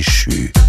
déchu.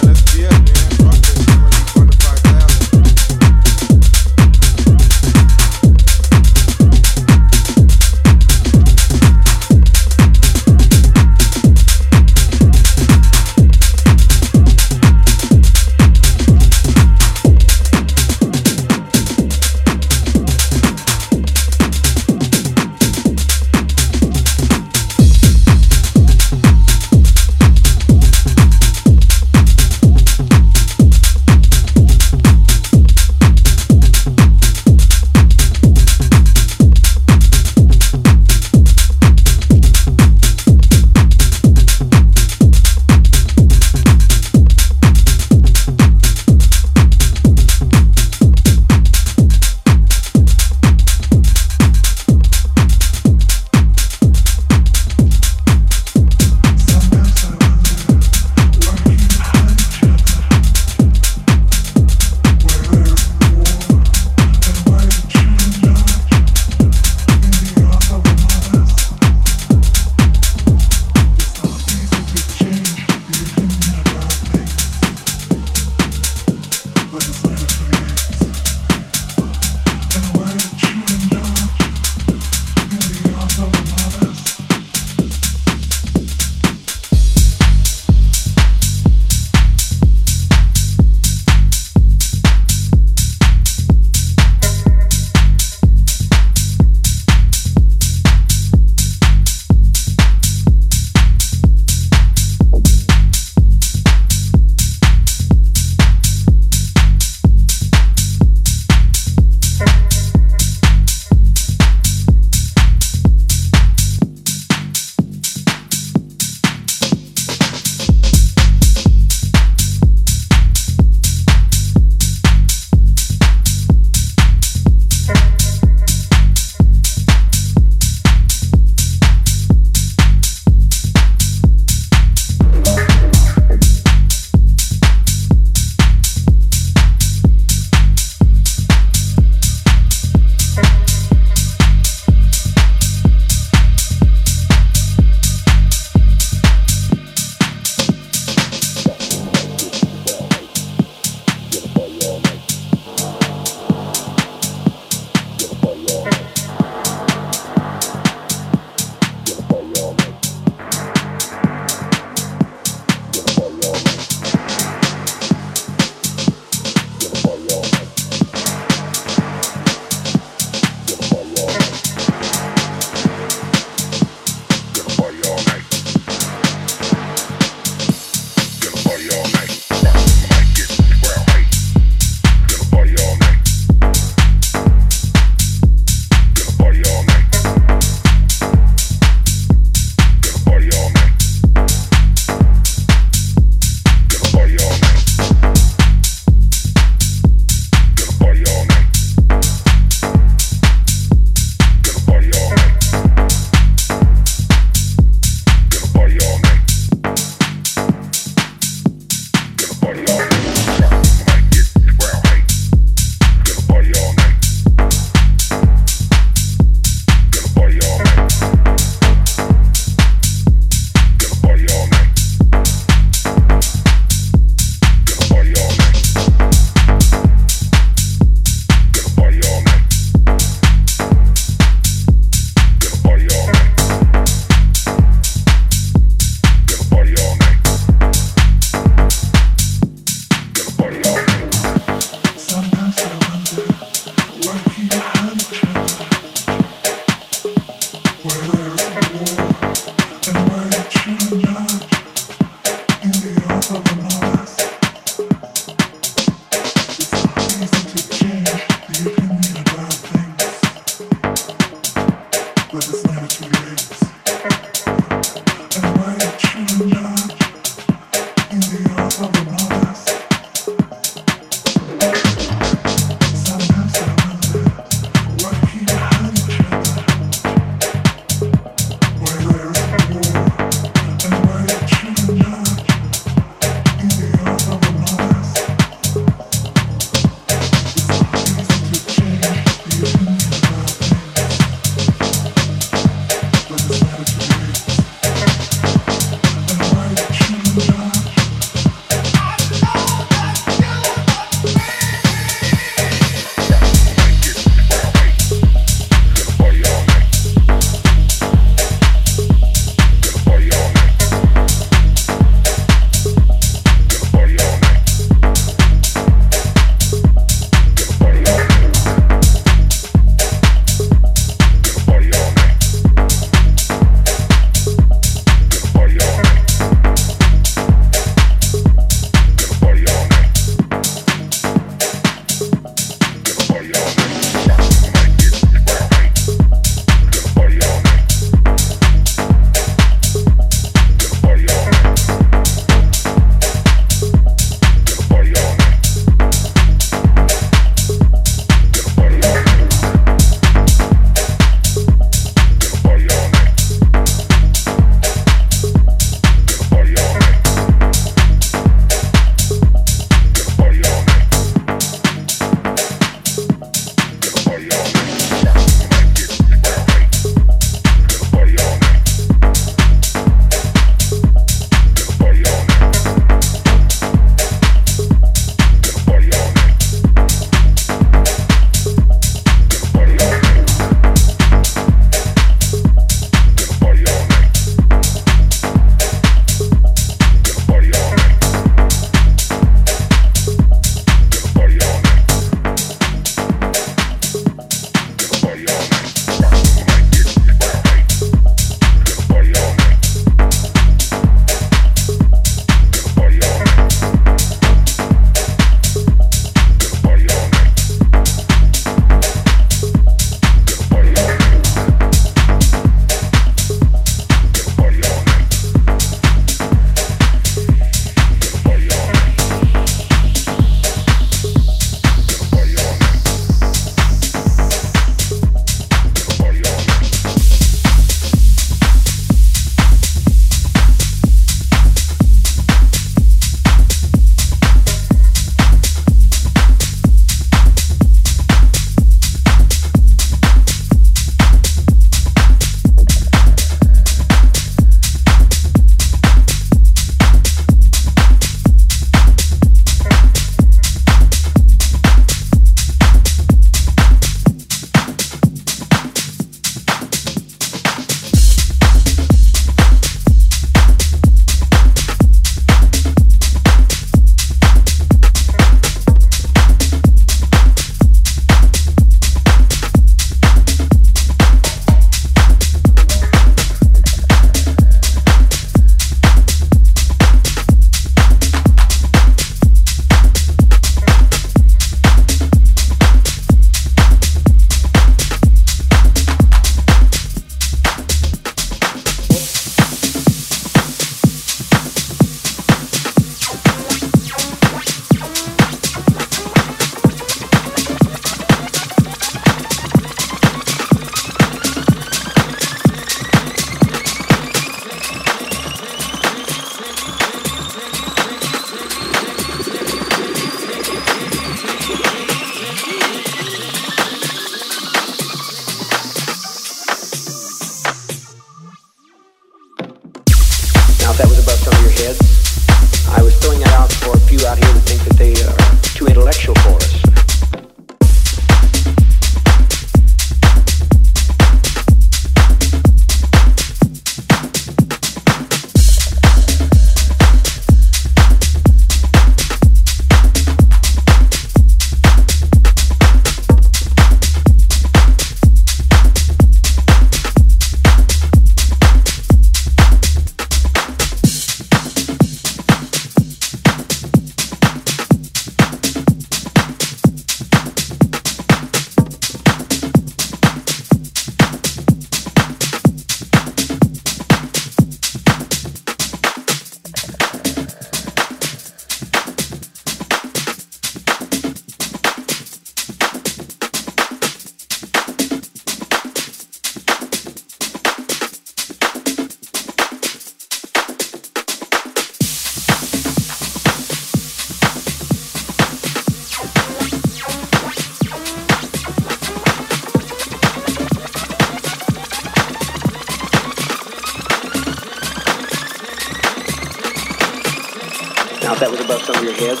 If that was above some of your heads,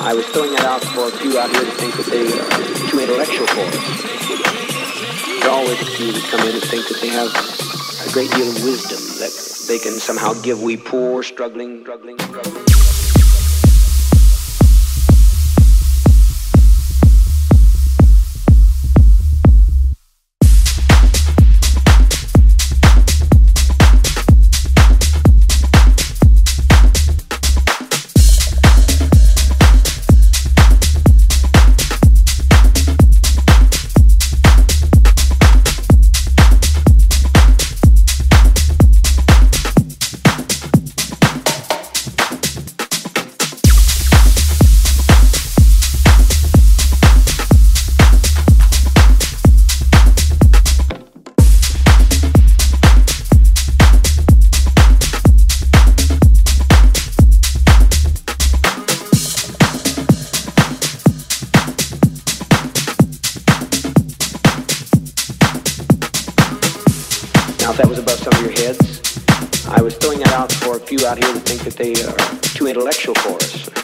I was throwing that out for a few out here to think that they are too intellectual for us. There are always a few that come in and think that they have a great deal of wisdom that they can somehow give we poor, struggling, struggling, struggling. Out here that think that they are too intellectual for us.